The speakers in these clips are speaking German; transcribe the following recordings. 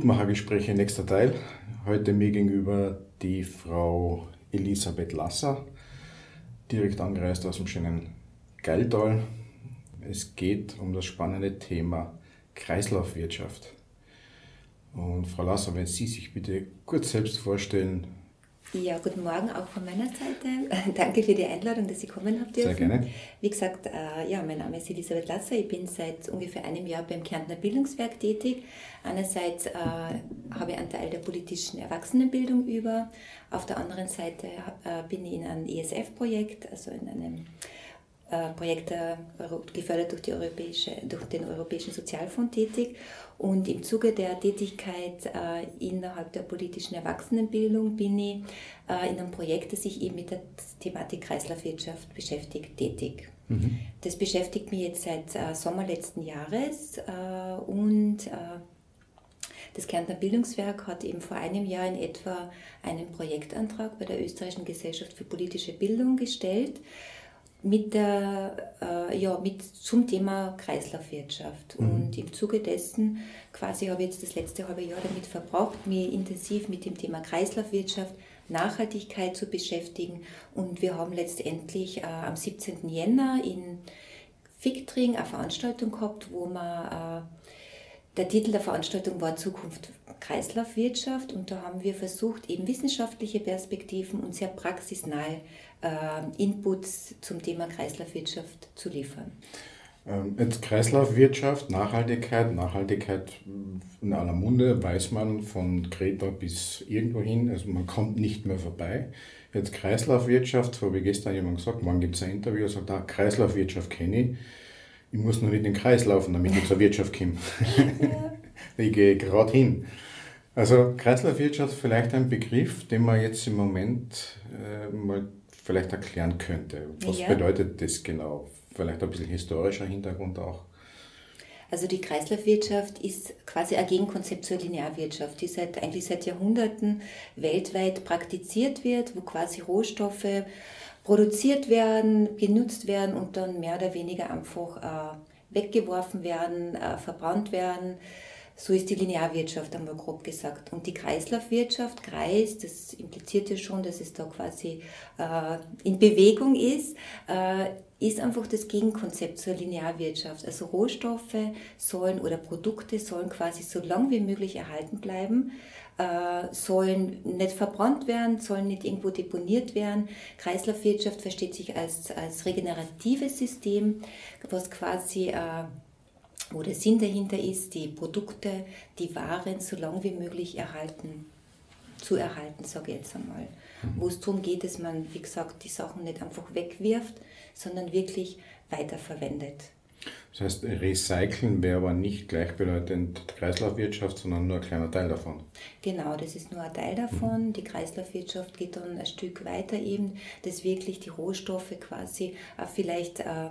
Gutmachergespräche nächster Teil. Heute mir gegenüber die Frau Elisabeth Lasser, direkt angereist aus dem schönen Geiltal. Es geht um das spannende Thema Kreislaufwirtschaft. Und Frau Lasser, wenn Sie sich bitte kurz selbst vorstellen, ja, guten Morgen auch von meiner Seite. Danke für die Einladung, dass Sie kommen habt dürfen. Sehr gerne. Wie gesagt, äh, ja, mein Name ist Elisabeth Lasser. Ich bin seit ungefähr einem Jahr beim Kärntner Bildungswerk tätig. Einerseits äh, habe ich einen Teil der politischen Erwachsenenbildung über. Auf der anderen Seite äh, bin ich in einem ESF-Projekt, also in einem Projekte gefördert durch, die Europäische, durch den Europäischen Sozialfonds tätig. Und im Zuge der Tätigkeit äh, innerhalb der politischen Erwachsenenbildung bin ich äh, in einem Projekt, das sich eben mit der Thematik Kreislaufwirtschaft beschäftigt, tätig. Mhm. Das beschäftigt mich jetzt seit Sommer letzten Jahres und das Kärntner Bildungswerk hat eben vor einem Jahr in etwa einen Projektantrag bei der Österreichischen Gesellschaft für politische Bildung gestellt mit der, äh, ja, mit zum Thema Kreislaufwirtschaft. Mhm. Und im Zuge dessen quasi habe ich jetzt das letzte halbe Jahr damit verbraucht, mich intensiv mit dem Thema Kreislaufwirtschaft, Nachhaltigkeit zu beschäftigen. Und wir haben letztendlich äh, am 17. Jänner in Fichtring eine Veranstaltung gehabt, wo man, äh, der Titel der Veranstaltung war Zukunft Kreislaufwirtschaft und da haben wir versucht, eben wissenschaftliche Perspektiven und sehr praxisnahe Inputs zum Thema Kreislaufwirtschaft zu liefern. Ähm, jetzt Kreislaufwirtschaft, Nachhaltigkeit, Nachhaltigkeit in aller Munde, weiß man von Kreta bis irgendwo hin, also man kommt nicht mehr vorbei. Jetzt Kreislaufwirtschaft, so wie gestern jemand gesagt, morgen gibt es ein Interview, sagt, ah, Kreislaufwirtschaft kenne ich, ich muss nur nicht in den Kreis laufen, damit ich zur Wirtschaft komme. ich gehe gerade hin. Also Kreislaufwirtschaft vielleicht ein Begriff, den man jetzt im Moment äh, mal vielleicht erklären könnte. Was ja. bedeutet das genau? Vielleicht ein bisschen historischer Hintergrund auch. Also die Kreislaufwirtschaft ist quasi ein Gegenkonzept zur Linearwirtschaft, die seit, eigentlich seit Jahrhunderten weltweit praktiziert wird, wo quasi Rohstoffe produziert werden, genutzt werden und dann mehr oder weniger einfach äh, weggeworfen werden, äh, verbrannt werden so ist die Linearwirtschaft einmal grob gesagt. Und die Kreislaufwirtschaft, Kreis, das impliziert ja schon, dass es da quasi äh, in Bewegung ist, äh, ist einfach das Gegenkonzept zur Linearwirtschaft. Also Rohstoffe sollen oder Produkte sollen quasi so lang wie möglich erhalten bleiben, äh, sollen nicht verbrannt werden, sollen nicht irgendwo deponiert werden. Kreislaufwirtschaft versteht sich als, als regeneratives System, was quasi äh, wo der Sinn dahinter ist, die Produkte, die Waren so lange wie möglich erhalten, zu erhalten, sage ich jetzt einmal. Mhm. Wo es darum geht, dass man, wie gesagt, die Sachen nicht einfach wegwirft, sondern wirklich weiterverwendet. Das heißt, Recyceln wäre aber nicht gleichbedeutend Kreislaufwirtschaft, sondern nur ein kleiner Teil davon. Genau, das ist nur ein Teil davon. Mhm. Die Kreislaufwirtschaft geht dann ein Stück weiter eben, dass wirklich die Rohstoffe quasi vielleicht äh,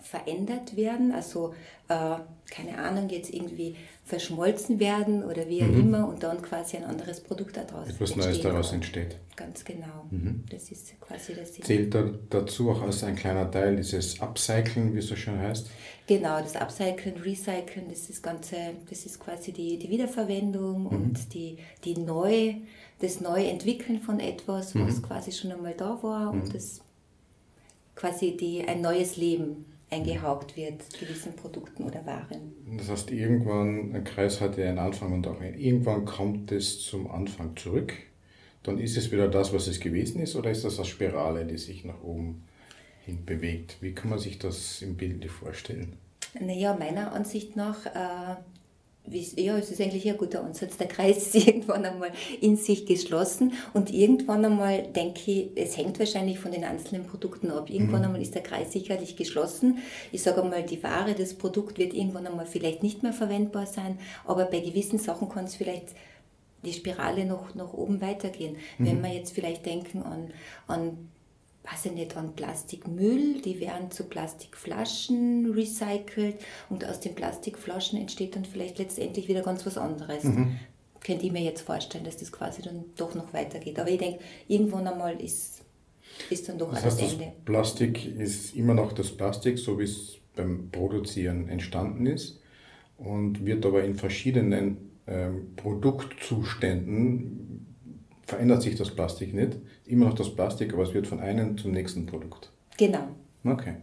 verändert werden, also äh, keine Ahnung, jetzt irgendwie verschmolzen werden oder wie auch mhm. immer und dann quasi ein anderes Produkt daraus Etwas Neues daraus entsteht. Ganz genau. Mhm. Das ist quasi das. Zählt da dazu auch als ein kleiner Teil dieses Upcycling, wie es so schön heißt? Genau, das Upcycling, Recycling, das ist, ganze, das ist quasi die, die Wiederverwendung mhm. und die, die neu, das Neuentwickeln von etwas, was mhm. quasi schon einmal da war und mhm. das quasi die, ein neues Leben eingehaucht wird, gewissen Produkten oder Waren. Das heißt, irgendwann, ein Kreis hat ja einen Anfang und auch ein, irgendwann kommt es zum Anfang zurück. Dann ist es wieder das, was es gewesen ist, oder ist das eine Spirale, die sich nach oben hin bewegt? Wie kann man sich das im Bilde vorstellen? Naja, meiner Ansicht nach äh, ja, es ist eigentlich ein guter Ansatz. Der Kreis ist irgendwann einmal in sich geschlossen und irgendwann einmal denke ich, es hängt wahrscheinlich von den einzelnen Produkten ab. Irgendwann mhm. einmal ist der Kreis sicherlich geschlossen. Ich sage einmal, die Ware, das Produkt wird irgendwann einmal vielleicht nicht mehr verwendbar sein, aber bei gewissen Sachen kann es vielleicht die Spirale noch nach oben weitergehen. Mhm. Wenn wir jetzt vielleicht denken an, an weiß ich nicht, an Plastikmüll, die werden zu Plastikflaschen recycelt und aus den Plastikflaschen entsteht dann vielleicht letztendlich wieder ganz was anderes. Mhm. Könnte ich mir jetzt vorstellen, dass das quasi dann doch noch weitergeht. Aber ich denke, irgendwann einmal ist, ist dann doch das heißt, Ende. Das Plastik ist immer noch das Plastik, so wie es beim Produzieren entstanden ist und wird aber in verschiedenen ähm, Produktzuständen verändert sich das Plastik nicht. Immer noch das Plastik, aber es wird von einem zum nächsten Produkt. Genau. Okay.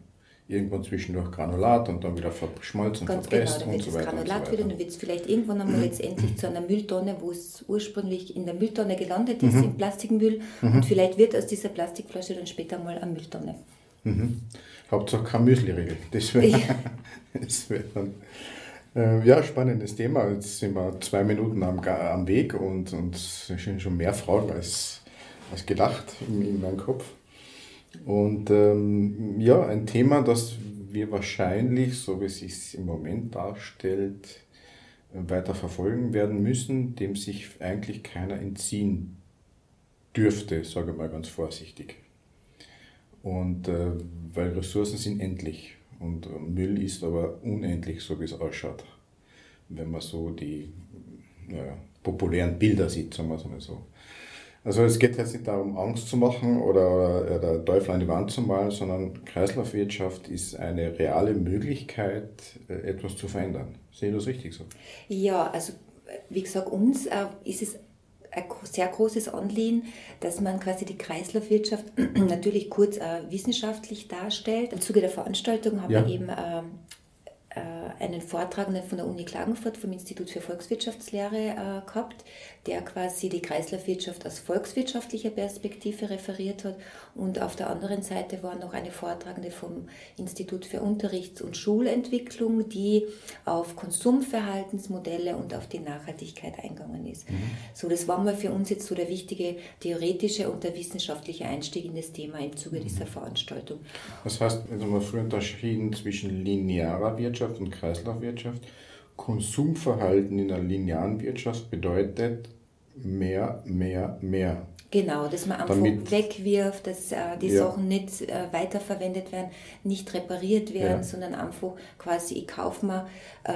Irgendwann zwischendurch Granulat und dann wieder verschmolzen, Ganz verpresst genau, dann und wird so das weiter. Granulat und so wieder, dann wird es vielleicht irgendwann einmal letztendlich zu einer Mülltonne, wo es ursprünglich in der Mülltonne gelandet ist, im Plastikmüll. Und vielleicht wird aus dieser Plastikflasche dann später mal eine Mülltonne. Mhm. Hauptsache kein Müsli-Riegel. Das wäre Ja. das wär dann. Äh, ja, spannendes Thema. Jetzt sind wir zwei Minuten am, am Weg und, und es sind schon mehr Fragen als, als gedacht in, in meinem Kopf. Und ähm, ja, ein Thema, das wir wahrscheinlich, so wie es sich im Moment darstellt, weiter verfolgen werden müssen, dem sich eigentlich keiner entziehen dürfte, sage ich mal ganz vorsichtig. Und äh, weil Ressourcen sind endlich und äh, Müll ist aber unendlich, so wie es ausschaut. Wenn man so die naja, populären Bilder sieht, sagen wir es mal so. Also es geht jetzt nicht darum, Angst zu machen oder, oder Teufel an die Wand zu malen, sondern Kreislaufwirtschaft ist eine reale Möglichkeit, äh, etwas zu verändern. Sehe ich das richtig so? Ja, also wie gesagt, uns äh, ist es ein sehr großes Anliegen, dass man quasi die Kreislaufwirtschaft natürlich kurz äh, wissenschaftlich darstellt. Im Zuge der Veranstaltung haben Ja. wir eben einen Vortragenden von der Uni Klagenfurt vom Institut für Volkswirtschaftslehre äh, gehabt, der quasi die Kreislaufwirtschaft aus volkswirtschaftlicher Perspektive referiert hat. Und auf der anderen Seite war noch eine Vortragende vom Institut für Unterrichts- und Schulentwicklung, die auf Konsumverhaltensmodelle und auf die Nachhaltigkeit eingegangen ist. So, das war mal für uns jetzt so der wichtige theoretische und der wissenschaftliche Einstieg in das Thema im Zuge dieser Veranstaltung. Das heißt, wenn wir früher unterschieden zwischen linearer Wirtschaft und Kreislaufwirtschaft, Konsumverhalten in der linearen Wirtschaft bedeutet mehr, mehr, mehr. Genau, dass man einfach Damit- wegwirft, dass äh, die Ja. Sachen nicht äh, weiterverwendet werden, nicht repariert werden, Ja. sondern einfach quasi, ich kaufe mir äh,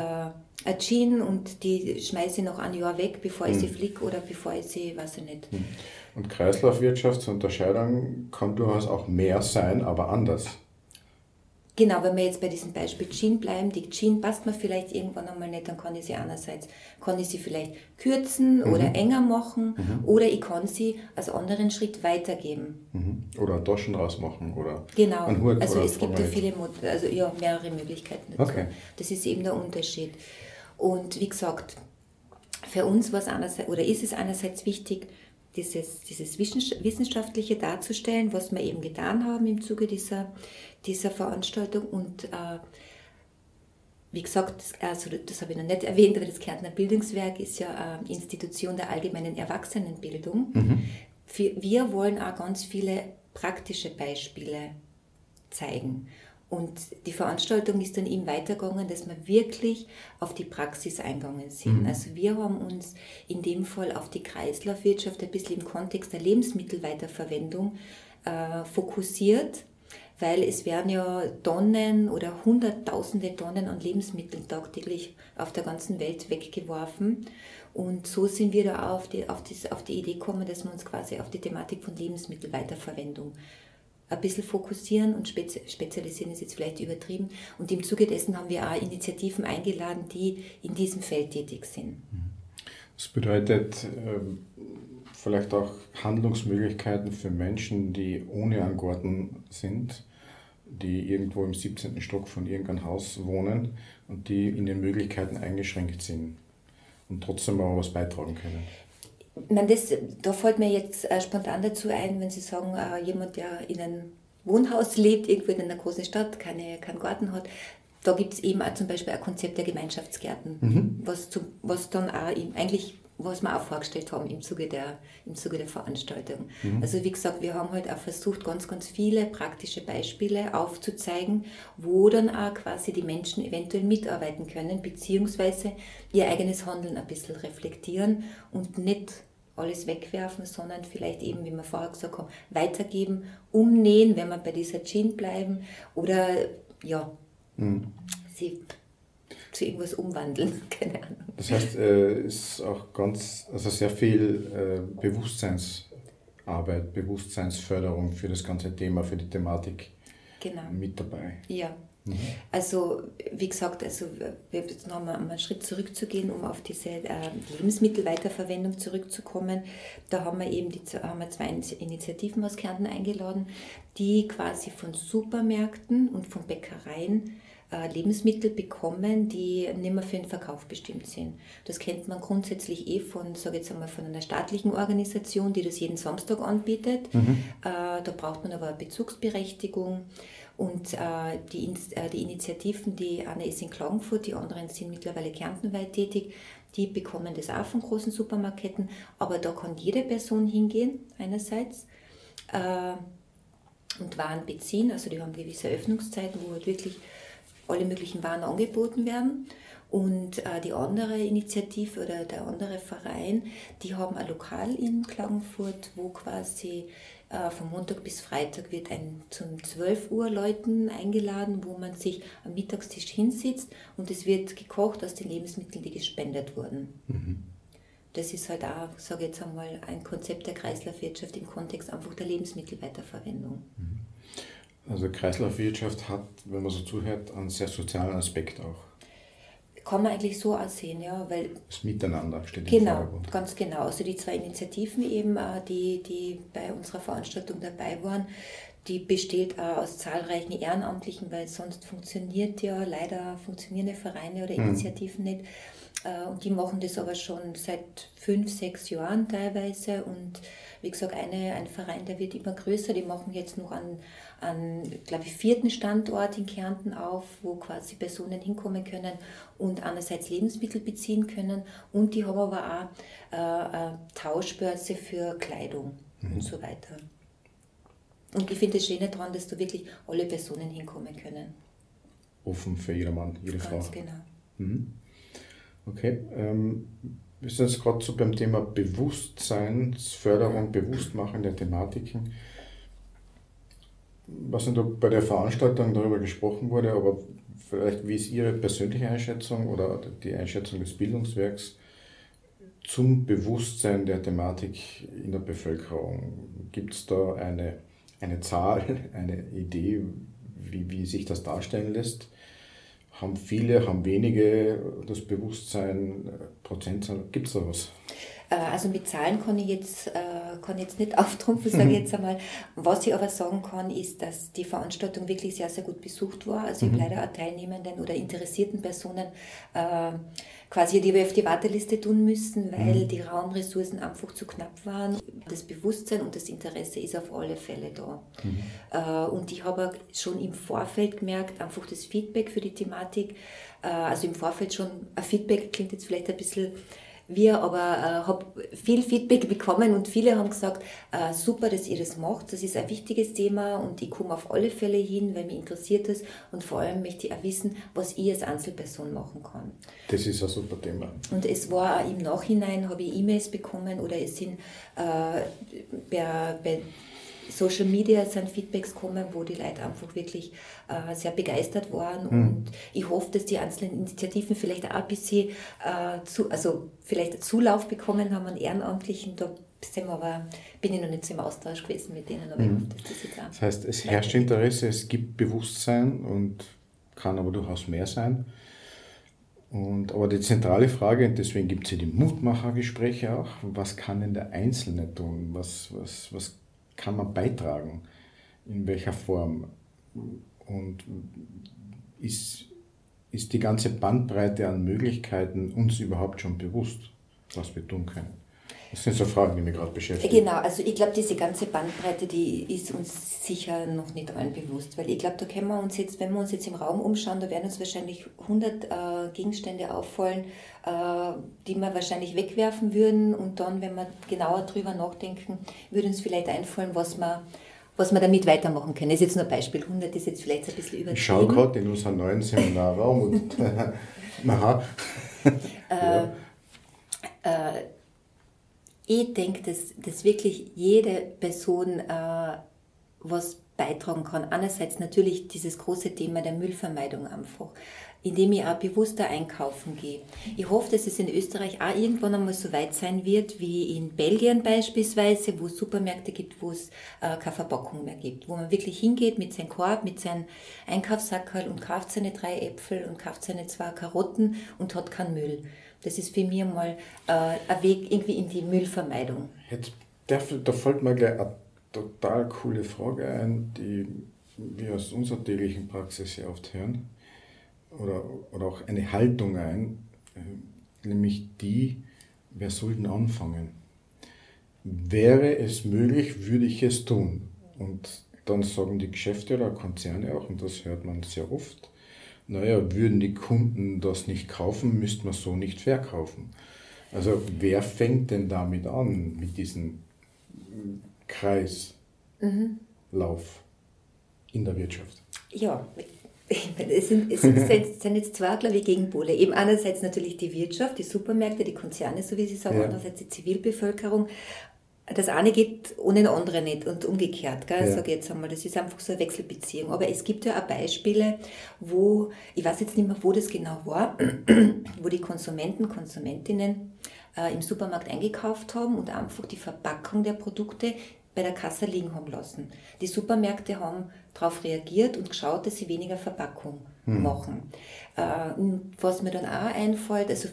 eine Jeans und die schmeiße ich noch ein Jahr weg, bevor ich sie Hm. flick oder bevor ich sie, weiß ich nicht. Und Kreislaufwirtschaft zur Unterscheidung kann durchaus auch mehr sein, aber anders. Genau, wenn wir jetzt bei diesem Beispiel Jeans bleiben, die Jeans passt mir vielleicht irgendwann einmal nicht, dann kann ich sie einerseits, kann ich sie vielleicht kürzen oder enger machen oder ich kann sie als anderen Schritt weitergeben. Mhm. Oder Taschen rausmachen oder Genau, also es gibt ja viele, also ja, mehrere Möglichkeiten dazu. Okay. Das ist eben der Unterschied. Und wie gesagt, für uns war es einerseits, oder ist es einerseits wichtig, dieses, dieses Wissens- Wissenschaftliche darzustellen, was wir eben getan haben im Zuge dieser, dieser Veranstaltung. Und äh, wie gesagt, das, also das habe ich noch nicht erwähnt, aber das Kärntner Bildungswerk ist ja äh, Institution der allgemeinen Erwachsenenbildung. Wir, wir wollen auch ganz viele praktische Beispiele zeigen. Und die Veranstaltung ist dann eben weitergegangen, dass wir wirklich auf die Praxis eingegangen sind. Also wir haben uns in dem Fall auf die Kreislaufwirtschaft ein bisschen im Kontext der Lebensmittelweiterverwendung äh, fokussiert, weil es werden ja Tonnen oder Hunderttausende Tonnen an Lebensmitteln tagtäglich auf der ganzen Welt weggeworfen. Und so sind wir da auf die, auf, die, auf die Idee gekommen, dass wir uns quasi auf die Thematik von Lebensmittelweiterverwendung ein bisschen fokussieren und spezi spezialisieren ist jetzt vielleicht übertrieben. Und im Zuge dessen haben wir auch Initiativen eingeladen, die in diesem Feld tätig sind. Das bedeutet ähm, vielleicht auch Handlungsmöglichkeiten für Menschen, die ohne einen sind, die irgendwo im 17. Stock von irgendeinem Haus wohnen und die in den Möglichkeiten eingeschränkt sind und trotzdem auch was beitragen können. Meine, das, da fällt mir jetzt äh, spontan dazu ein, wenn Sie sagen, äh, jemand, der in einem Wohnhaus lebt, irgendwo in einer großen Stadt, keine, keinen Garten hat, da gibt es eben auch zum Beispiel ein Konzept der Gemeinschaftsgärten, was, zu, was dann auch eigentlich, was wir auch vorgestellt haben im Zuge der, im Zuge der Veranstaltung. Also wie gesagt, wir haben halt auch versucht, ganz, ganz viele praktische Beispiele aufzuzeigen, wo dann auch quasi die Menschen eventuell mitarbeiten können, beziehungsweise ihr eigenes Handeln ein bisschen reflektieren und nicht alles wegwerfen, sondern vielleicht eben, wie wir vorher gesagt haben, weitergeben, umnähen, wenn wir bei dieser Jeans bleiben oder ja, sie zu irgendwas umwandeln, keine Ahnung. Das heißt, äh, es ist auch ganz, also sehr viel äh, Bewusstseinsarbeit, Bewusstseinsförderung für das ganze Thema, für die Thematik Genau. mit dabei. Ja, Mhm. Also wie gesagt, also wir jetzt noch mal einen Schritt zurückzugehen, um auf diese äh, Lebensmittelweiterverwendung zurückzukommen. Da haben wir eben die, haben wir zwei Initiativen aus Kärnten eingeladen, die quasi von Supermärkten und von Bäckereien Lebensmittel bekommen, die nicht mehr für den Verkauf bestimmt sind. Das kennt man grundsätzlich eh von, sage jetzt einmal, von einer staatlichen Organisation, die das jeden Samstag anbietet. Mhm. Äh, da braucht man aber eine Bezugsberechtigung. Und äh, die, äh, die Initiativen, die eine ist in Klagenfurt, die anderen sind mittlerweile kärntenweit tätig, die bekommen das auch von großen Supermarketten. Aber da kann jede Person hingehen, einerseits, äh, und Waren beziehen. Also die haben gewisse Öffnungszeiten, wo halt wirklich alle möglichen Waren angeboten werden. Und äh, die andere Initiative oder der andere Verein, die haben ein Lokal in Klagenfurt, wo quasi äh, von Montag bis Freitag wird ein zum 12 Uhr Leuten eingeladen, wo man sich am Mittagstisch hinsitzt und es wird gekocht aus den Lebensmitteln, die gespendet wurden. Mhm. Das ist halt auch, sage ich jetzt einmal, ein Konzept der Kreislaufwirtschaft im Kontext einfach der Lebensmittelweiterverwendung. Mhm. Also Kreislaufwirtschaft hat, wenn man so zuhört, einen sehr sozialen Aspekt auch. Kann man eigentlich so aussehen, ja, weil... Das Miteinander steht genau, im Vordergrund. Genau, ganz genau. Also die zwei Initiativen eben, äh, die, die bei unserer Veranstaltung dabei waren, die besteht aus zahlreichen Ehrenamtlichen, weil sonst funktioniert ja leider funktionierende Vereine oder mhm. Initiativen mhm. nicht. Äh, und die machen das aber schon seit fünf, sechs Jahren teilweise. Und wie gesagt, eine, ein Verein, der wird immer größer. Die machen jetzt noch an, an glaube ich, vierten Standort in Kärnten auf, wo quasi Personen hinkommen können und einerseits Lebensmittel beziehen können. Und die haben aber auch äh, eine Tauschbörse für Kleidung mhm. und so weiter. Und ich finde das Schöne daran, dass da wirklich alle Personen hinkommen können. Offen für jedermann, jede Ganz Frau. Ganz genau. Mhm. Okay. Ähm, wir sind jetzt gerade so beim Thema Bewusstseinsförderung, Bewusstmachen der Thematiken. Was nicht, ob bei der Veranstaltung darüber gesprochen wurde, aber vielleicht wie ist Ihre persönliche Einschätzung oder die Einschätzung des Bildungswerks zum Bewusstsein der Thematik in der Bevölkerung? Gibt es da eine, eine Zahl, eine Idee, wie, wie sich das darstellen lässt? haben viele, haben wenige das Bewusstsein, Prozentzahl, gibt es da was? Äh, also mit Zahlen kann ich jetzt, äh, kann ich jetzt nicht auftrumpfen, sage ich jetzt einmal. Was ich aber sagen kann, ist, dass die Veranstaltung wirklich sehr, sehr gut besucht war. Also mhm. ich habe leider auch Teilnehmenden oder interessierten Personen äh, quasi die wir auf die Warteliste tun müssen, weil mhm. die Raumressourcen einfach zu knapp waren. Das Bewusstsein und das Interesse ist auf alle Fälle da. Mhm. Äh, und ich habe schon im Vorfeld gemerkt, einfach das Feedback für die Thematik, äh, also im Vorfeld schon, ein Feedback klingt jetzt vielleicht ein bisschen wir aber äh, habe viel Feedback bekommen und viele haben gesagt, äh, super, dass ihr das macht. Das ist ein wichtiges Thema und ich komme auf alle Fälle hin, weil mich interessiert es und vor allem möchte ich auch wissen, was ich als Einzelperson machen kann. Das ist ein super Thema. Und es war auch im Nachhinein, habe ich E-Mails bekommen oder es sind äh, bei, bei Social Media sind Feedbacks gekommen, wo die Leute einfach wirklich äh, sehr begeistert waren. Mhm. Und ich hoffe, dass die einzelnen Initiativen vielleicht auch ein bisschen äh, zu, also vielleicht Zulauf bekommen haben an Ehrenamtlichen. Da sind wir aber, bin ich noch nicht so im Austausch gewesen mit denen, aber mhm. ich hoffe, dass das jetzt auch Das heißt, es herrscht Interesse, es gibt Bewusstsein und kann aber durchaus mehr sein. Und, aber die zentrale Frage, und deswegen gibt es ja die Mutmachergespräche auch, was kann denn der Einzelne tun? Was, was, was kann man beitragen? In welcher Form? Und ist, ist die ganze Bandbreite an Möglichkeiten uns überhaupt schon bewusst, was wir tun können? Das sind so Fragen, die mich gerade beschäftigen. Genau, also ich glaube, diese ganze Bandbreite, die ist uns sicher noch nicht allen bewusst, weil ich glaube, da können wir uns jetzt, wenn wir uns jetzt im Raum umschauen, da werden uns wahrscheinlich 100 äh, Gegenstände auffallen, äh, die wir wahrscheinlich wegwerfen würden und dann, wenn wir genauer drüber nachdenken, würde uns vielleicht einfallen, was wir was wir damit weitermachen können. Das ist jetzt nur ein Beispiel. 100 ist jetzt vielleicht ein bisschen übertrieben. Ich schaue gerade in unserem neuen Seminarraum und aha. Äh, äh, ich denke, dass, dass wirklich jede Person äh, was beitragen kann. Einerseits natürlich dieses große Thema der Müllvermeidung einfach, indem ich auch bewusster einkaufen gehe. Ich hoffe, dass es in Österreich auch irgendwann einmal so weit sein wird wie in Belgien beispielsweise, wo es Supermärkte gibt, wo es äh, keine Verpackung mehr gibt, wo man wirklich hingeht mit seinem Korb, mit seinem Einkaufssackerl und kauft seine drei Äpfel und kauft seine zwei Karotten und hat keinen Müll. Das ist für mich mal äh, ein Weg irgendwie in die Müllvermeidung. Jetzt darf, da fällt mir gleich eine total coole Frage ein, die wir aus unserer täglichen Praxis sehr oft hören oder, oder auch eine Haltung ein, äh, nämlich die, wer soll denn anfangen? Wäre es möglich, würde ich es tun. Und dann sagen die Geschäfte oder Konzerne auch, und das hört man sehr oft, naja, würden die Kunden das nicht kaufen, müsste man so nicht verkaufen. Also wer fängt denn damit an, mit diesem Kreislauf mhm. in der Wirtschaft? Ja, es sind, es sind jetzt zwei, glaube ich, Gegenpole. Eben einerseits natürlich die Wirtschaft, die Supermärkte, die Konzerne, so wie Sie sagen, ja. andererseits die Zivilbevölkerung. Das eine geht ohne das andere nicht und umgekehrt, gell? Ja. sage ich jetzt einmal. Das ist einfach so eine Wechselbeziehung. Aber es gibt ja auch Beispiele, wo, ich weiß jetzt nicht mehr, wo das genau war, wo die Konsumenten, Konsumentinnen äh, im Supermarkt eingekauft haben und einfach die Verpackung der Produkte bei der Kasse liegen haben lassen. Die Supermärkte haben darauf reagiert und geschaut, dass sie weniger Verpackung hm. machen. Äh, was mir dann auch einfällt, also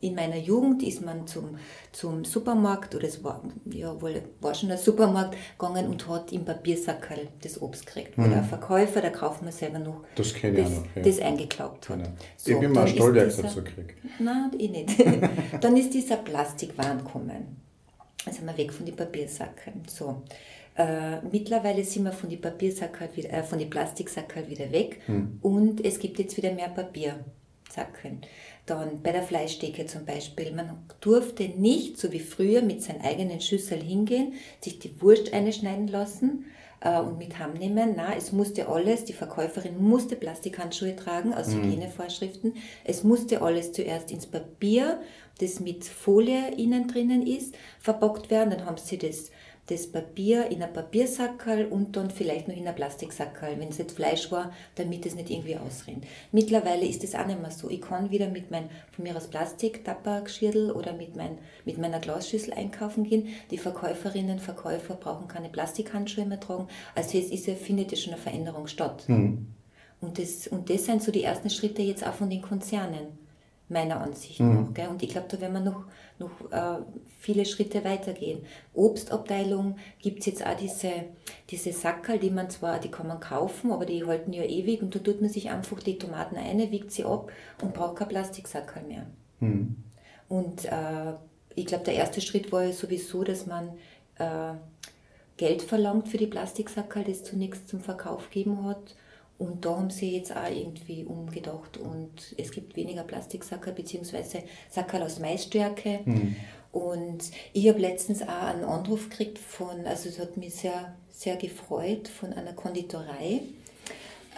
in meiner Jugend ist man zum, zum Supermarkt, oder es war, ja, wohl, war schon ein Supermarkt, gegangen und hat im Papiersackerl das Obst gekriegt. Mhm. Oder ein Verkäufer, der kauft man selber noch, das, das, ich noch ja. das eingeklaubt hat. Genau. So, ich bin mal stolz, dass ich dazu kriege. Nein, ich nicht. dann ist dieser Plastikwahn gekommen. Dann sind wir weg von den Papiersackeln. So. Äh, mittlerweile sind wir von den wieder, äh, von den Plastiksackeln wieder weg hm. und es gibt jetzt wieder mehr Papiersackeln. Dann bei der Fleischdecke zum Beispiel. Man durfte nicht, so wie früher, mit seinen eigenen Schüssel hingehen, sich die Wurst einschneiden lassen äh, und mit heimnehmen. Na, es musste alles, die Verkäuferin musste Plastikhandschuhe tragen aus mhm. Hygienevorschriften. Es musste alles zuerst ins Papier, das mit Folie innen drinnen ist, verpackt werden. Dann haben sie das das Papier in ein Papiersackerl und dann vielleicht noch in ein Plastiksackerl, wenn es jetzt Fleisch war, damit es nicht irgendwie ausrennt. Mittlerweile ist es auch nicht mehr so. Ich kann wieder mit meinem, von mir aus Plastik, Tabakschirtel oder mit, mein, mit meiner Glasschüssel einkaufen gehen. Die Verkäuferinnen, Verkäufer brauchen keine Plastikhandschuhe mehr tragen. Also es ist findet ja schon eine Veränderung statt. Mhm. Und, das, und das sind so die ersten Schritte jetzt auch von den Konzernen meiner Ansicht mhm. nach. Gell? Und ich glaube, da werden wir noch, noch äh, viele Schritte weitergehen. Obstabteilung gibt es jetzt auch diese, diese Sackerl, die man zwar, die kann man kaufen, aber die halten ja ewig und da tut man sich einfach die Tomaten ein, wiegt sie ab und braucht kein Plastiksackerl mehr. Mhm. Und äh, ich glaube, der erste Schritt war ja sowieso, dass man äh, Geld verlangt für die Plastiksackerl, das zunächst zum Verkauf gegeben hat und da haben sie jetzt auch irgendwie umgedacht und es gibt weniger Plastiksackerl bzw. Sackerl aus Maisstärke. Mhm. Und ich habe letztens auch einen Anruf gekriegt von, also es hat mich sehr, sehr gefreut, von einer Konditorei,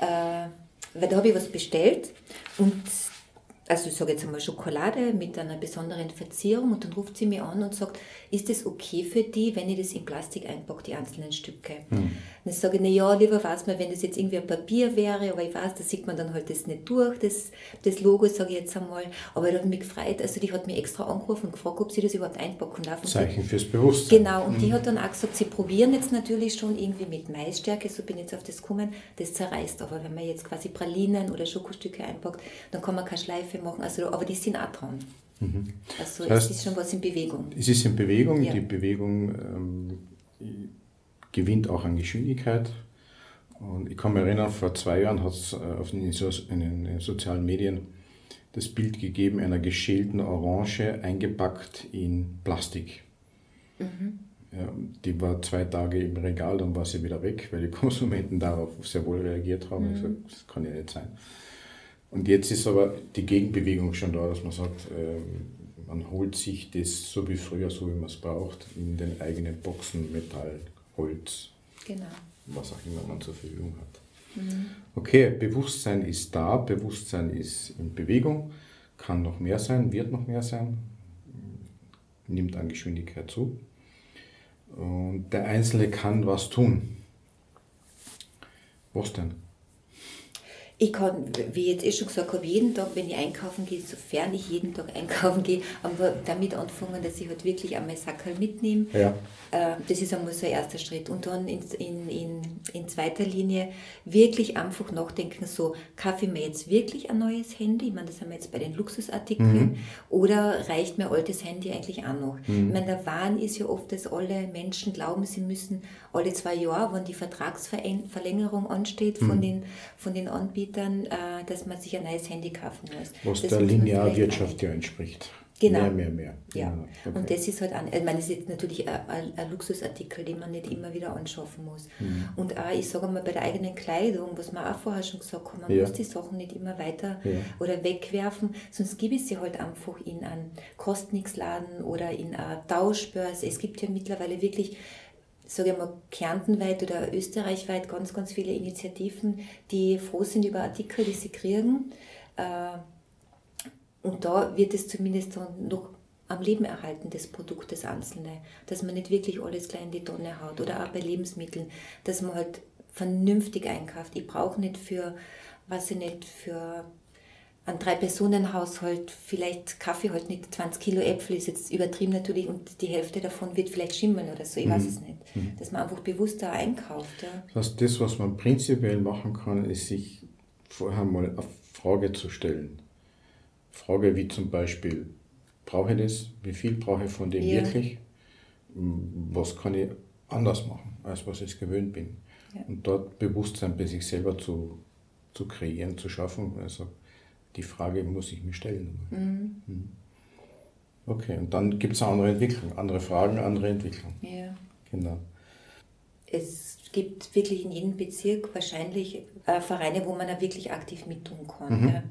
äh, weil da habe ich was bestellt und also ich sage jetzt einmal Schokolade mit einer besonderen Verzierung und dann ruft sie mir an und sagt, ist es okay für die, wenn ich das in Plastik einpacke, die einzelnen Stücke? Hm. Dann sage ich, na ja, lieber weiß man, wenn das jetzt irgendwie ein Papier wäre, aber ich weiß, da sieht man dann halt das nicht durch, das, das Logo, sage ich jetzt einmal. Aber ich habe mich gefreut, also die hat mich extra angerufen und gefragt, ob sie das überhaupt einpacken darf. Zeichen fürs Bewusstsein. Genau, und hm. die hat dann auch gesagt, sie probieren jetzt natürlich schon irgendwie mit Maisstärke, so bin ich jetzt auf das gekommen, das zerreißt aber, wenn man jetzt quasi Pralinen oder Schokostücke einpackt, dann kann man keine Schleife machen, also, aber die sind auch dran. Mhm. Also das heißt, es ist schon was in Bewegung. Es ist in Bewegung, ja. die Bewegung ähm, gewinnt auch an Geschwindigkeit. Und ich kann mich erinnern, vor zwei Jahren hat es äh, auf den, in den sozialen Medien das Bild gegeben einer geschälten Orange eingepackt in Plastik. Mhm. Ja, die war zwei Tage im Regal, dann war sie wieder weg, weil die Konsumenten darauf sehr wohl reagiert haben. Mhm. Ich gesagt, das kann ja nicht sein. Und jetzt ist aber die Gegenbewegung schon da, dass man sagt, ähm, man holt sich das so wie früher, so wie man es braucht, in den eigenen Boxen, Metall, Holz, genau. was auch immer man zur Verfügung hat. Mhm. Okay, Bewusstsein ist da, Bewusstsein ist in Bewegung, kann noch mehr sein, wird noch mehr sein, nimmt an Geschwindigkeit zu. Und der Einzelne kann was tun. Was denn? Ich kann, wie ich jetzt eh schon gesagt habe, jeden Tag, wenn ich einkaufen gehe, sofern ich jeden Tag einkaufen gehe, aber damit anfangen, dass ich halt wirklich einmal Sackerl mitnehme. Ja. Äh, das ist einmal so ein erster Schritt. Und dann in, in, in, in zweiter Linie wirklich einfach nachdenken, so, kaufe ich mir jetzt wirklich ein neues Handy? Ich meine, das haben wir jetzt bei den Luxusartikeln. Mhm. Oder reicht mir altes Handy eigentlich auch noch? Mhm. Ich meine, der Wahn ist ja oft, dass alle Menschen glauben, sie müssen alle zwei Jahre, wenn die Vertragsverlängerung ansteht von, mhm. den, von den Anbietern, äh, dass man sich ein neues Handy kaufen muss. Was das der Linearwirtschaft ja entspricht. Genau. Mehr, mehr, mehr. Ja. Okay. Und das ist halt, ein, ich meine, das ist jetzt natürlich ein, ein, Luxusartikel, den man nicht immer wieder anschaffen muss. Mhm. Und auch, ich sage mal, bei der eigenen Kleidung, was wir auch vorher schon gesagt haben, man ja. muss die Sachen nicht immer weiter ja. oder wegwerfen, sonst gibt es sie halt einfach in einen Kostnixladen oder in eine Tauschbörse. Es gibt ja mittlerweile wirklich sage ich mal, kärntenweit oder österreichweit ganz, ganz viele Initiativen, die froh sind über Artikel, die sie kriegen. Äh, und da wird es zumindest noch am Leben erhalten, das Produkt, das Einzelne. Dass man nicht wirklich alles gleich in die Tonne haut. Oder auch bei Lebensmitteln, dass man halt vernünftig einkauft. Ich brauche nicht für, was ich nicht, für einen Drei-Personen-Haushalt vielleicht Kaffee halt nicht 20 Kilo Äpfel, ist jetzt übertrieben natürlich und die Hälfte davon wird vielleicht schimmern oder so, ich mhm. weiß es nicht. Mhm. Dass man einfach bewusster einkauft. Ja. Das heißt, das, was man prinzipiell machen kann, ist sich vorher mal eine Frage zu stellen. Frage wie zum Beispiel, brauche ich das? Wie viel brauche ich von dem ja. wirklich? Was kann ich anders machen, als was ich gewöhnt bin? Ja. Und dort Bewusstsein bei sich selber zu, zu kreieren, zu schaffen. Also die Frage muss ich mir stellen. Mhm. mhm. Okay, und dann gibt es eine andere Entwicklung, andere Fragen, andere Entwicklung. Ja. Genau. Es gibt wirklich in jedem Bezirk wahrscheinlich äh, Vereine, wo man da wirklich aktiv mittun kann. Mhm. Ja.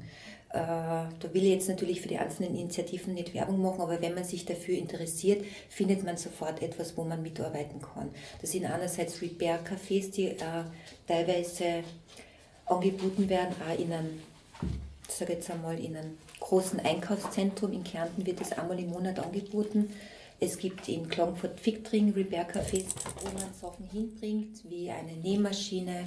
Äh, da will ich jetzt natürlich für die einzelnen Initiativen nicht Werbung machen, aber wenn man sich dafür interessiert, findet man sofort etwas, wo man mitarbeiten kann. Das sind einerseits Repair-Cafés, die äh, teilweise angeboten werden, auch in einem sage jetzt einmal, in einem großen Einkaufszentrum in Kärnten wird es einmal im Monat angeboten. Es gibt in Klagenfurt Fickdring Repair-Cafés, wo man Sachen hinbringt, wie eine Nähmaschine,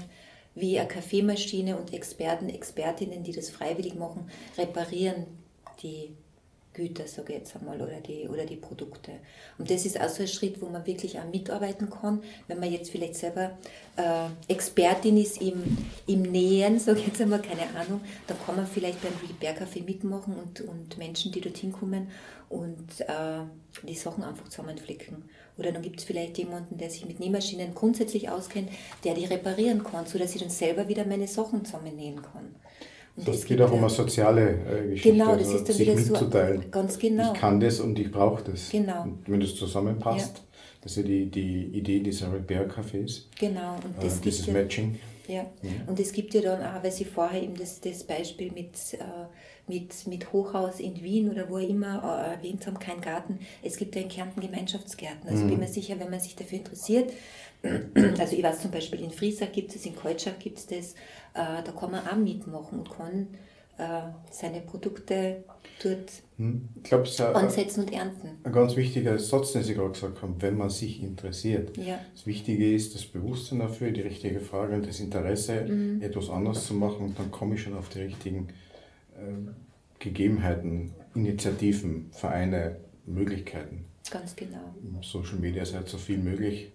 wie eine Kaffeemaschine und Experten, Expertinnen, die das freiwillig machen, reparieren die Güter, sage ich jetzt einmal, oder die, oder die Produkte. Und das ist auch so ein Schritt, wo man wirklich auch mitarbeiten kann, wenn man jetzt vielleicht selber äh, Expertin ist im, im Nähen, sage ich jetzt einmal, keine Ahnung, dann kann man vielleicht beim Bergkaffee mitmachen und, und Menschen, die dorthin kommen und äh, die Sachen einfach zusammenflicken. Oder dann gibt es vielleicht jemanden, der sich mit Nähmaschinen grundsätzlich auskennt, der die reparieren kann, sodass ich dann selber wieder meine Sachen zusammennähen kann. Das geht auch um eine soziale äh, Geschichte. Genau, das also ist dann sich wieder mitzuteilen. So, ganz genau. Ich kann das und ich brauche das. Genau. Und wenn das zusammenpasst, ja. das ist ja die, die Idee dieser Repair-Cafés. Genau. Und das äh, dieses ja, Matching. Ja. ja. und es gibt ja dann auch, weil Sie vorher eben das, das Beispiel mit, äh, mit, mit Hochhaus in Wien oder wo immer äh, erwähnt haben, kein Garten. Es gibt ja in Kärnten Gemeinschaftsgärten. Also mhm. bin mir sicher, wenn man sich dafür interessiert, also ich weiß zum Beispiel in Friesack gibt es, in Keutschach gibt es das, äh, da kann man auch mitmachen und kann äh, seine Produkte dort hm. glaub, ja ansetzen und ernten. Ein ganz wichtiger Satz, den Sie gerade gesagt haben, wenn man sich interessiert. Ja. Das Wichtige ist das Bewusstsein dafür, die richtige Frage und das Interesse, mhm. etwas anders zu machen und dann komme ich schon auf die richtigen äh, Gegebenheiten, Initiativen, Vereine, Möglichkeiten. Ganz genau. Social Media ist halt so viel möglich.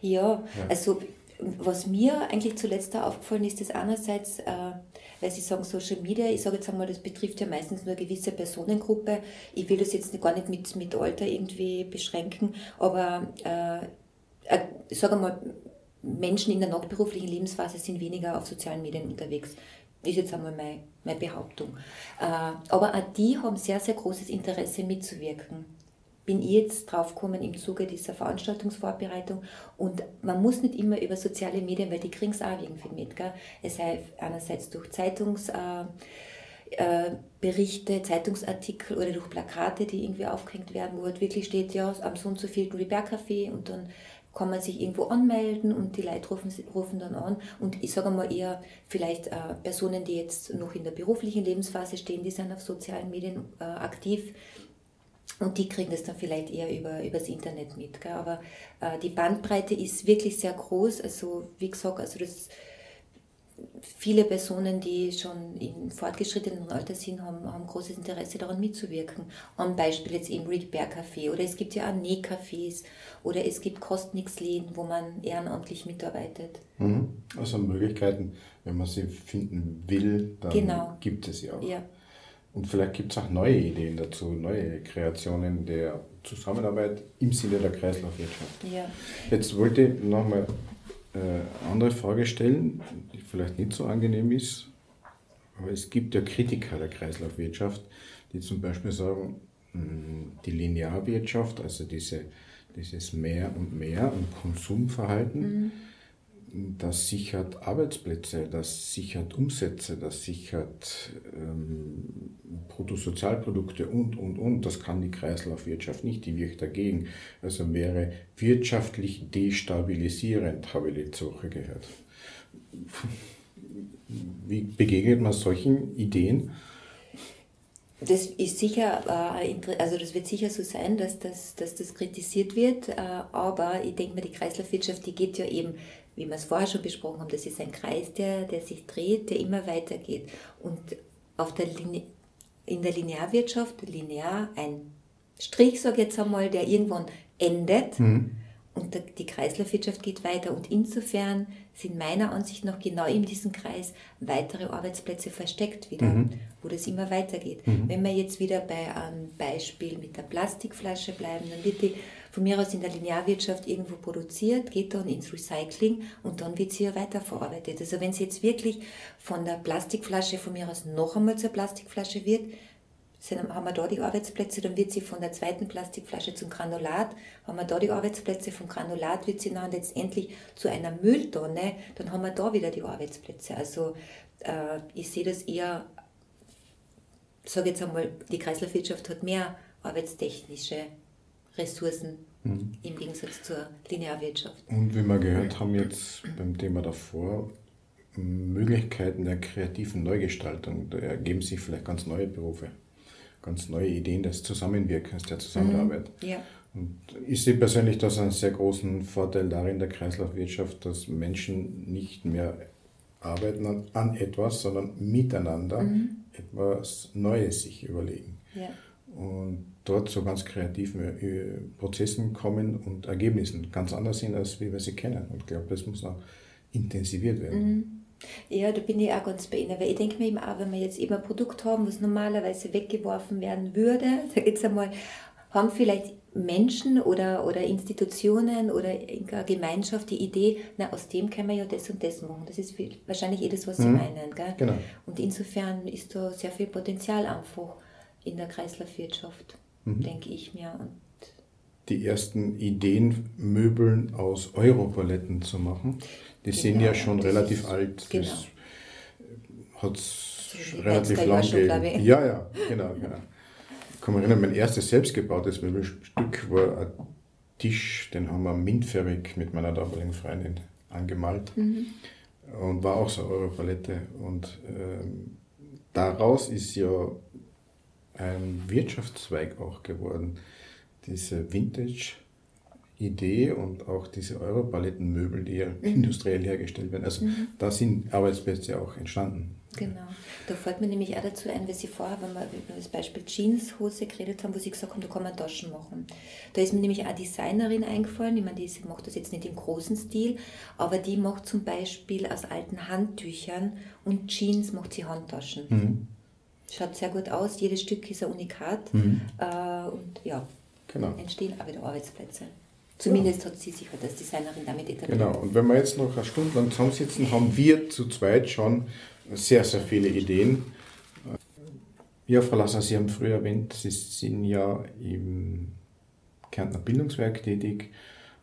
Ja, ja. also was mir eigentlich zuletzt da aufgefallen ist, ist einerseits, äh, weil Sie sagen Social Media, ich sage jetzt einmal, das betrifft ja meistens nur eine gewisse Personengruppe. Ich will das jetzt gar nicht mit, mit Alter irgendwie beschränken, aber äh, äh, ich sage mal, Menschen in der nachberuflichen Lebensphase sind weniger auf sozialen Medien unterwegs. Ist jetzt einmal meine, meine Behauptung. Äh, aber auch die haben sehr, sehr großes Interesse mitzuwirken bin ich jetzt draufgekommen im Zuge dieser Veranstaltungsvorbereitung. Und man muss nicht immer über soziale Medien, weil die kriegen es auch irgendwie mit. Gell? Es sei einerseits durch Zeitungsberichte, äh, äh, Zeitungsartikel oder durch Plakate, die irgendwie aufgehängt werden, wo halt wirklich steht, ja, am so und so viel Café und dann kann man sich irgendwo anmelden und die Leute rufen, rufen dann an. Und ich sage mal eher, vielleicht äh, Personen, die jetzt noch in der beruflichen Lebensphase stehen, die sind auf sozialen Medien äh, aktiv, und die kriegen das dann vielleicht eher über, übers Internet mit. Gell? Aber äh, die Bandbreite ist wirklich sehr groß. Also wie gesagt, also das, viele Personen, die schon in fortgeschrittenen Alter sind, haben, haben großes Interesse daran mitzuwirken. Am Beispiel jetzt eben Rick Bear Café oder es gibt ja auch Nähcafés oder es gibt Kostnix-Läden, wo man ehrenamtlich mitarbeitet. Mhm. Also Möglichkeiten, wenn man sie finden will, dann genau. gibt es sie auch. Ja. Und vielleicht gibt es auch neue Ideen dazu, neue Kreationen der Zusammenarbeit im Sinne der Kreislaufwirtschaft. Ja. Jetzt wollte ich nochmal eine äh, andere Frage stellen, die vielleicht nicht so angenehm ist, aber es gibt ja Kritiker der Kreislaufwirtschaft, die zum Beispiel sagen, hm, die Linearwirtschaft, also diese, dieses Mehr und Mehr und Konsumverhalten, mhm das sichert Arbeitsplätze, das sichert Umsätze, das sichert ähm, Bruttosozialprodukte und, und, und. Das kann die Kreislaufwirtschaft nicht, die wirkt dagegen. Also wäre wirtschaftlich destabilisierend, habe ich letzte Woche gehört. Wie begegnet man solchen Ideen? Das ist sicher, äh, also das wird sicher so sein, dass das, dass das kritisiert wird, äh, aber ich denke mal, die Kreislaufwirtschaft, die geht ja eben wie wir es vorher schon besprochen haben, das ist ein Kreis, der, der sich dreht, der immer weitergeht. Und auf der Linie, in der Linearwirtschaft, linear ein Strich, sage ich jetzt einmal, der irgendwann endet. Mhm. Und die Kreislaufwirtschaft geht weiter. Und insofern sind meiner Ansicht nach genau in diesem Kreis weitere Arbeitsplätze versteckt wieder, mhm. wo das immer weitergeht. Mhm. Wenn wir jetzt wieder bei einem Beispiel mit der Plastikflasche bleiben, dann wird die von mir aus in der Linearwirtschaft irgendwo produziert, geht dann ins Recycling und dann wird sie ja weiterverarbeitet. Also wenn sie jetzt wirklich von der Plastikflasche von mir aus noch einmal zur Plastikflasche wird, haben wir da die Arbeitsplätze, dann wird sie von der zweiten Plastikflasche zum Granulat, haben wir da die Arbeitsplätze, vom Granulat wird sie dann letztendlich zu einer Mülltonne, dann haben wir da wieder die Arbeitsplätze. Also äh, ich sehe das eher, sage jetzt einmal, die Kreislaufwirtschaft hat mehr arbeitstechnische Ressourcen mhm. im Gegensatz zur Linearwirtschaft. Und wie wir gehört haben jetzt beim Thema davor, Möglichkeiten der kreativen Neugestaltung, da ergeben sich vielleicht ganz neue Berufe, ganz neue Ideen des Zusammenwirkens, der Zusammenarbeit. Mhm. Ja. Und ich sehe persönlich das einen sehr großen Vorteil darin der Kreislaufwirtschaft, dass Menschen nicht mehr arbeiten an, an etwas, sondern miteinander mhm. etwas Neues sich überlegen. Ja. Und dort zu ganz kreativen äh, Prozessen kommen und Ergebnissen ganz anders sind, als wie wir sie kennen. Und ich glaube, das muss noch intensiviert werden. Mhm. Ja, da bin ich auch ganz bei Ihnen, weil ich denke mir eben auch, wenn wir jetzt eben ein Produkt haben, was normalerweise weggeworfen werden würde, sag jetzt einmal, haben vielleicht Menschen oder, oder Institutionen oder Gemeinschaft die Idee, na, aus dem können wir ja das und das machen. Das ist viel, wahrscheinlich eh das, was Sie mhm. meinen. Gell? Genau. Und insofern ist da sehr viel Potenzial einfach in der Kreislaufwirtschaft mhm. denke ich mir. Und die ersten Ideen, Möbeln aus Europaletten zu machen, die genau, sind ja schon relativ ist, alt. Genau. Das hat es relativ lang gegeben. Ja, ja, genau, genau. Ich kann mich erinnern, mein erstes selbstgebautes Möbelstück war ein Tisch, den haben wir mintfärbig mit meiner damaligen Freundin angemalt. Mhm. Und war auch so eine Europalette. Und ähm, daraus ist ja ein Wirtschaftszweig auch geworden. Diese Vintage-Idee und auch diese Europalettenmöbel, die ja mhm. industriell hergestellt werden. Also mhm. da sind Arbeitsplätze auch entstanden. Genau. Da fällt mir nämlich auch dazu ein, weil Sie vorher, wenn wir über das Beispiel Jeanshose geredet haben, wo Sie gesagt haben, da kann man Taschen machen. Da ist mir nämlich auch Designerin eingefallen, ich meine, die macht das jetzt nicht im großen Stil, aber die macht zum Beispiel aus alten Handtüchern und Jeans macht sie Handtaschen. Mhm. Schaut sehr gut aus, jedes Stück ist ein Unikat. Mhm. Äh, und ja, genau. entstehen auch wieder Arbeitsplätze. Zumindest ja. hat sie sich als Designerin damit etabliert. Genau, und wenn wir jetzt noch eine Stunde lang zusammensitzen, haben wir zu zweit schon sehr, sehr viele Ideen. Ja, Frau Lasser, Sie haben früher erwähnt, Sie sind ja im Kärntner Bildungswerk tätig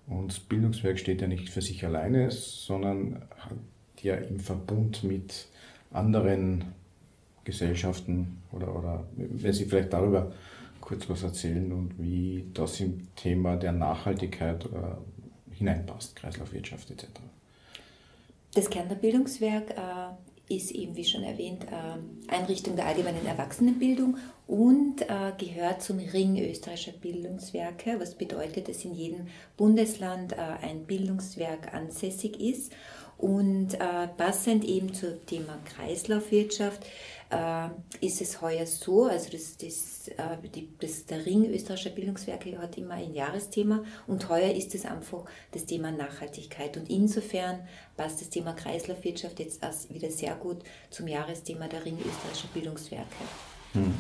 und das Bildungswerk steht ja nicht für sich alleine, sondern hat ja im Verbund mit anderen Gesellschaften oder, oder wenn Sie vielleicht darüber kurz was erzählen und wie das im Thema der Nachhaltigkeit äh, hineinpasst, Kreislaufwirtschaft etc. Das Kärntner Bildungswerk äh, ist eben, wie schon erwähnt, äh, Einrichtung der allgemeinen Erwachsenenbildung und äh, gehört zum Ring österreichischer Bildungswerke, was bedeutet, dass in jedem Bundesland äh, ein Bildungswerk ansässig ist Und äh, passend eben zum Thema Kreislaufwirtschaft äh, ist es heuer so, also das, das, äh, die, das, der Ring österreichischer Bildungswerke hat immer ein Jahresthema und heuer ist es einfach das Thema Nachhaltigkeit. Und insofern passt das Thema Kreislaufwirtschaft jetzt erst wieder sehr gut zum Jahresthema der Ring österreichischer Bildungswerke. Hm.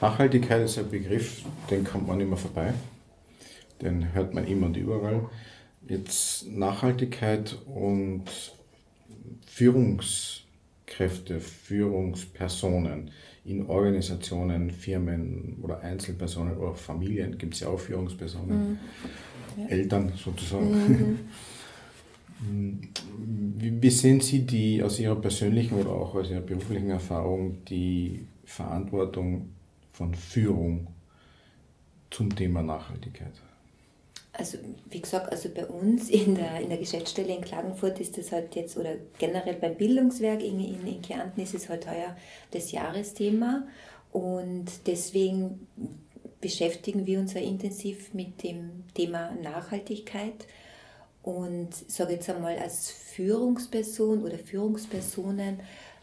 Nachhaltigkeit ist ein Begriff, den kommt man immer vorbei. Den hört man immer und überall. Jetzt Nachhaltigkeit und Führungs Führungskräfte, Führungspersonen in Organisationen, Firmen oder Einzelpersonen oder Familien gibt es ja auch Führungspersonen, mhm. Eltern sozusagen. Mhm. Wie, wie sehen Sie die aus Ihrer persönlichen oder auch aus Ihrer beruflichen Erfahrung die Verantwortung von Führung zum Thema Nachhaltigkeit? Also wie gesagt, also bei uns in der, in der Geschäftsstelle in Klagenfurt ist das halt jetzt, oder generell beim Bildungswerk in, in, in Kärnten ist es halt heuer das Jahresthema. Und deswegen beschäftigen wir uns ja intensiv mit dem Thema Nachhaltigkeit. Und sage jetzt einmal als Führungsperson oder Führungspersonen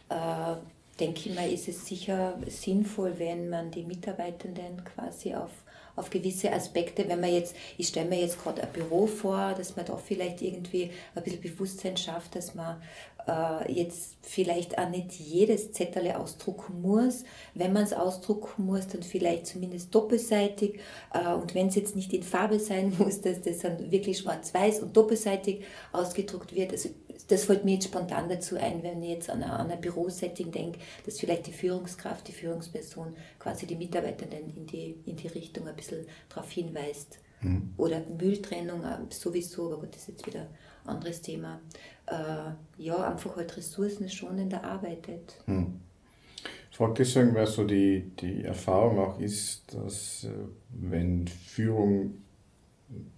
äh, denke ich mal, ist es sicher sinnvoll, wenn man die Mitarbeitenden quasi auf auf gewisse Aspekte, wenn man jetzt, ich stelle mir jetzt gerade ein Büro vor, dass man da vielleicht irgendwie ein bisschen Bewusstsein schafft, dass man äh, jetzt vielleicht auch nicht jedes Zettel ausdrucken muss. Wenn man es ausdrucken muss, dann vielleicht zumindest doppelseitig. Äh, und wenn es jetzt nicht in Farbe sein muss, dass das dann wirklich schwarz-weiß und doppelseitig ausgedruckt wird. Also das fällt mir jetzt spontan dazu ein, wenn ich jetzt an ein, ein Bürosetting denke, dass vielleicht die Führungskraft, die Führungsperson quasi die Mitarbeitenden in die, in die Richtung ein bisschen darauf hinweist. Mhm. Oder Mülltrennung äh, sowieso, aber gut, das ist jetzt wieder ein anderes Thema. Äh, ja, einfach halt ressourcenschonender arbeitet. Mhm. Ich frage deswegen, weil so die, die Erfahrung auch ist, dass äh, wenn Führung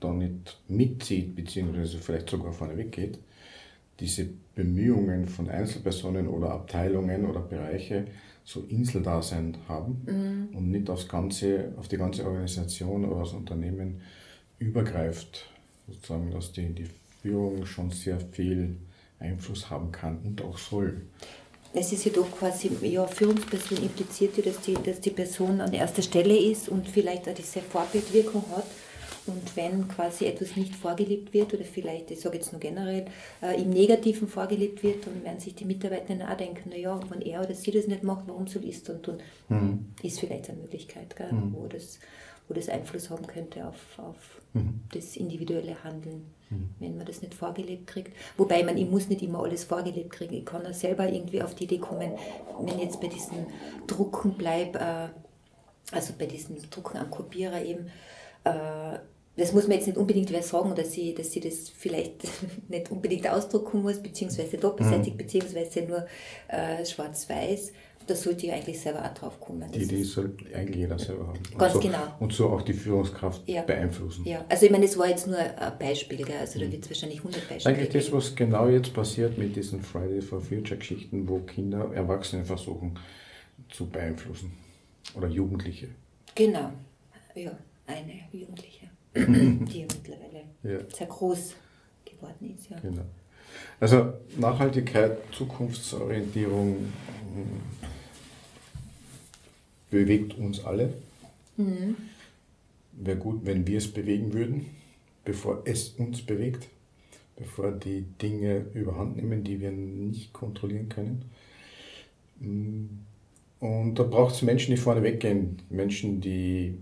da nicht mitzieht, beziehungsweise vielleicht sogar vorne weggeht, diese Bemühungen von Einzelpersonen oder Abteilungen oder Bereiche so Inseldasein haben mhm. und nicht aufs ganze, auf die ganze Organisation oder das Unternehmen übergreift, sozusagen, dass die, die Führung schon sehr viel Einfluss haben kann und auch soll. Es ist ja doch quasi, ja, Führungsperson impliziert ja, dass die, dass die Person an erster Stelle ist und vielleicht auch diese Vorbildwirkung hat und wenn quasi etwas nicht vorgelebt wird oder vielleicht, ich sage jetzt nur generell, äh, im Negativen vorgelebt wird, dann werden sich die Mitarbeiter auch denken, naja, wenn er oder sie das nicht macht, warum soll ich es dann tun? Mhm. Ist vielleicht eine Möglichkeit, gell, mhm. wo, das, wo das Einfluss haben könnte auf, auf mhm. das individuelle Handeln mhm. wenn man das nicht vorgelebt kriegt. Wobei man, ich muss nicht immer alles vorgelebt kriegen. Ich kann auch selber irgendwie auf die Idee kommen, wenn ich jetzt bei diesen Drucken bleibe, äh, also bei diesen Drucken am Kopierer eben, das muss man jetzt nicht unbedingt wer sagen, dass sie, dass sie das vielleicht nicht unbedingt ausdrucken muss, beziehungsweise doppelseitig, mhm. beziehungsweise nur äh, schwarz-weiß. Da sollte ich eigentlich selber auch drauf kommen. Die Idee sollte eigentlich jeder selber haben. Und Ganz so, genau. Und so auch die Führungskraft ja. beeinflussen. Ja, also ich meine, es war jetzt nur ein Beispiel, gell? also da mhm. wird es wahrscheinlich 100 Beispiele Eigentlich das, was genau jetzt passiert mit diesen Friday for Future Geschichten, wo Kinder Erwachsene versuchen zu beeinflussen. Oder Jugendliche. Genau, ja, eine Jugendliche. die mittlerweile ja. sehr groß geworden ist. Ja. Genau. Also Nachhaltigkeit, Zukunftsorientierung hm, bewegt uns alle. Mhm. Wäre gut, wenn wir es bewegen würden, bevor es uns bewegt, bevor die Dinge überhand nehmen, die wir nicht kontrollieren können. Hm. Und da braucht es Menschen, die vorne weggehen, Menschen, die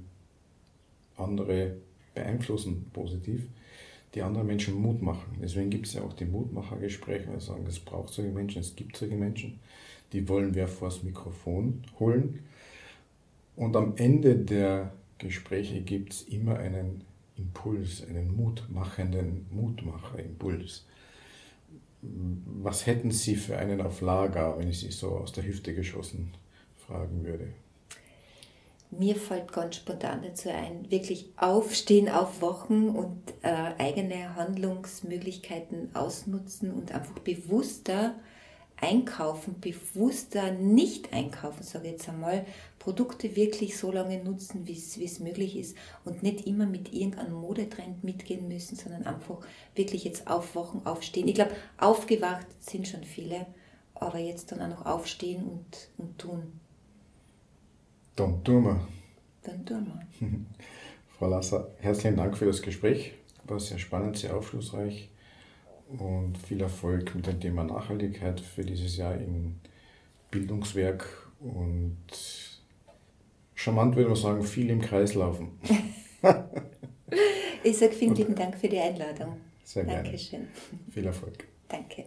andere beeinflussen positiv, die anderen Menschen Mut machen. Deswegen gibt es ja auch die Mutmachergespräche, wir sagen, es braucht solche Menschen, es gibt solche Menschen, die wollen wir vors Mikrofon holen. Und am Ende der Gespräche gibt es immer einen Impuls, einen mutmachenden Mutmacherimpuls. Was hätten Sie für einen auf Lager, wenn ich Sie so aus der Hüfte geschossen fragen würde? Mir fällt ganz spontan dazu ein, wirklich aufstehen, aufwachen und äh, eigene Handlungsmöglichkeiten ausnutzen und einfach bewusster einkaufen, bewusster nicht einkaufen, sage ich jetzt einmal, Produkte wirklich so lange nutzen, wie es möglich ist und nicht immer mit irgendeinem Modetrend mitgehen müssen, sondern einfach wirklich jetzt aufwachen, aufstehen. Ich glaube, aufgewacht sind schon viele, aber jetzt dann auch noch aufstehen und, und tun. Dann tun wir. Dann tun wir. Frau Lasser, herzlichen Dank für das Gespräch. War sehr spannend, sehr aufschlussreich und viel Erfolg mit dem Thema Nachhaltigkeit für dieses Jahr im Bildungswerk und charmant würde man sagen, viel im Kreis laufen. ich sage vielen lieben Dank für die Einladung. Sehr gerne. Dankeschön. Viel Erfolg. Danke.